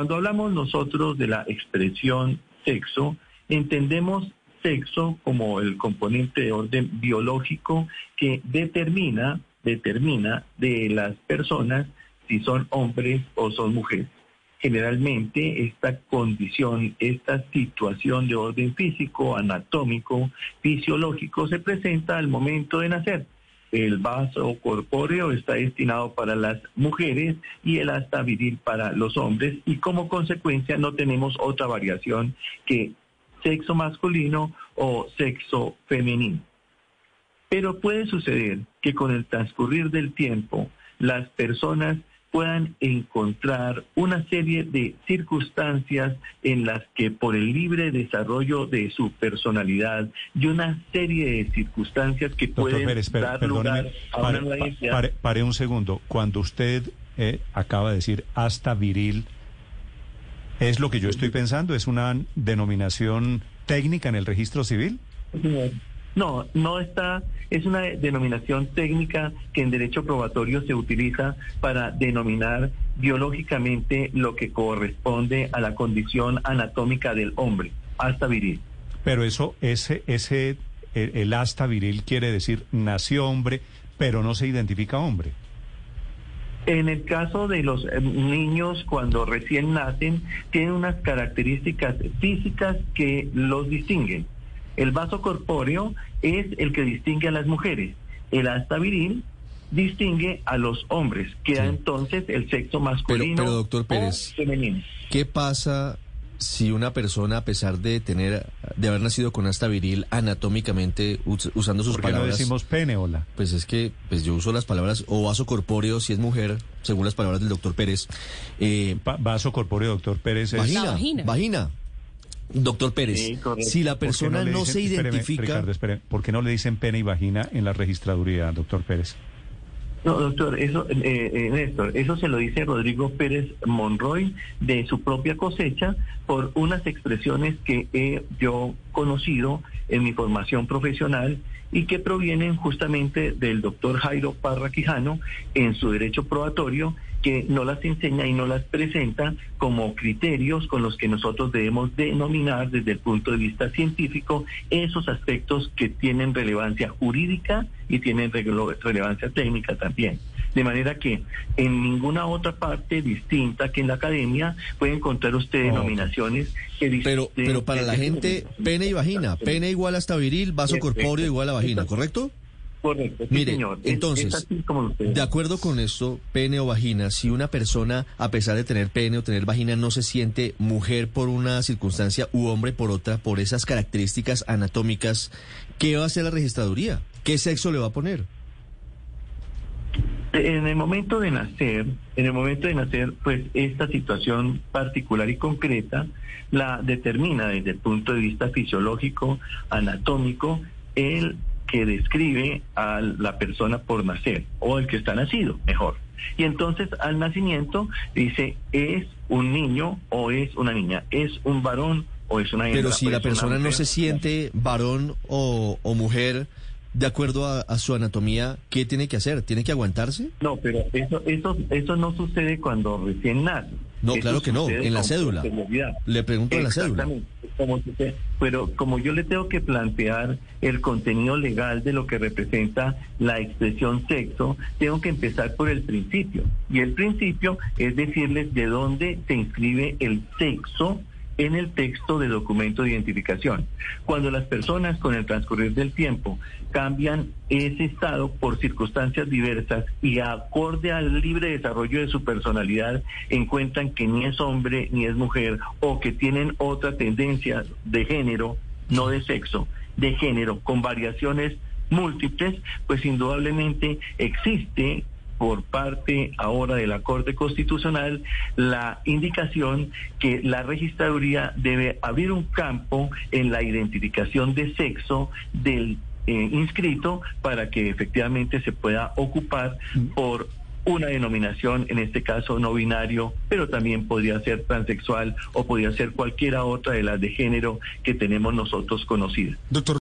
Cuando hablamos nosotros de la expresión sexo, entendemos sexo como el componente de orden biológico que determina, determina de las personas si son hombres o son mujeres. Generalmente esta condición, esta situación de orden físico, anatómico, fisiológico se presenta al momento de nacer. El vaso corpóreo está destinado para las mujeres y el asta viril para los hombres y como consecuencia no tenemos otra variación que sexo masculino o sexo femenino. Pero puede suceder que con el transcurrir del tiempo las personas puedan encontrar una serie de circunstancias en las que por el libre desarrollo de su personalidad y una serie de circunstancias que pueden dar lugar a pare, una pare, pare, un segundo. Cuando usted eh, acaba de decir hasta viril, ¿es lo que yo estoy pensando? ¿Es una denominación técnica en el registro civil? No, no está, es una denominación técnica que en derecho probatorio se utiliza para denominar biológicamente lo que corresponde a la condición anatómica del hombre, hasta viril. Pero eso, ese, ese, el, el hasta viril quiere decir nació hombre, pero no se identifica hombre. En el caso de los niños cuando recién nacen, tienen unas características físicas que los distinguen. El vaso corpóreo es el que distingue a las mujeres. El asta viril distingue a los hombres. Queda sí. entonces el sexo masculino pero, pero doctor Pérez, femenino. ¿Qué pasa si una persona, a pesar de tener, de haber nacido con asta viril anatómicamente, usando sus ¿Por qué palabras. no decimos pene, hola? Pues es que pues yo uso las palabras o vaso corpóreo si es mujer, según las palabras del doctor Pérez. Eh, Va, vaso corpóreo, doctor Pérez. Es... Vagina, vagina. vagina. Doctor Pérez, sí, si la persona no, no dicen, se identifica... Espéreme, Ricardo, ¿por qué no le dicen pene y vagina en la registraduría, doctor Pérez? No, doctor, eso, eh, eh, Néstor, eso se lo dice Rodrigo Pérez Monroy de su propia cosecha por unas expresiones que he yo conocido en mi formación profesional y que provienen justamente del doctor Jairo Parra Quijano en su derecho probatorio que no las enseña y no las presenta como criterios con los que nosotros debemos denominar desde el punto de vista científico esos aspectos que tienen relevancia jurídica y tienen relevancia técnica también. De manera que en ninguna otra parte distinta que en la academia puede encontrar usted denominaciones que Pero, pero para la gente, pene y vagina, pene igual hasta viril, vaso corpóreo igual a vagina, ¿correcto? Correcto, sí, Mire, señor. entonces, de acuerdo con esto, pene o vagina, si una persona, a pesar de tener pene o tener vagina, no se siente mujer por una circunstancia u hombre por otra, por esas características anatómicas, ¿qué va a hacer la registraduría? ¿Qué sexo le va a poner? En el momento de nacer, en el momento de nacer, pues esta situación particular y concreta la determina desde el punto de vista fisiológico, anatómico, el que describe a la persona por nacer o el que está nacido, mejor. Y entonces al nacimiento dice es un niño o es una niña, es un varón o es una hembra. Pero si la persona no se siente varón o, o mujer, de acuerdo a, a, su anatomía, ¿qué tiene que hacer? ¿Tiene que aguantarse? No, pero eso, eso, eso no sucede cuando recién nace. No, eso claro que no, en la cédula. Le pregunto en la cédula. Como pero como yo le tengo que plantear el contenido legal de lo que representa la expresión sexo, tengo que empezar por el principio. Y el principio es decirles de dónde se inscribe el sexo en el texto de documento de identificación. Cuando las personas con el transcurrir del tiempo cambian ese estado por circunstancias diversas y acorde al libre desarrollo de su personalidad encuentran que ni es hombre ni es mujer o que tienen otra tendencia de género, no de sexo, de género, con variaciones múltiples, pues indudablemente existe por parte ahora de la Corte Constitucional la indicación que la registraduría debe abrir un campo en la identificación de sexo del eh, inscrito para que efectivamente se pueda ocupar por una denominación, en este caso no binario, pero también podría ser transexual o podría ser cualquiera otra de las de género que tenemos nosotros conocidas. Doctor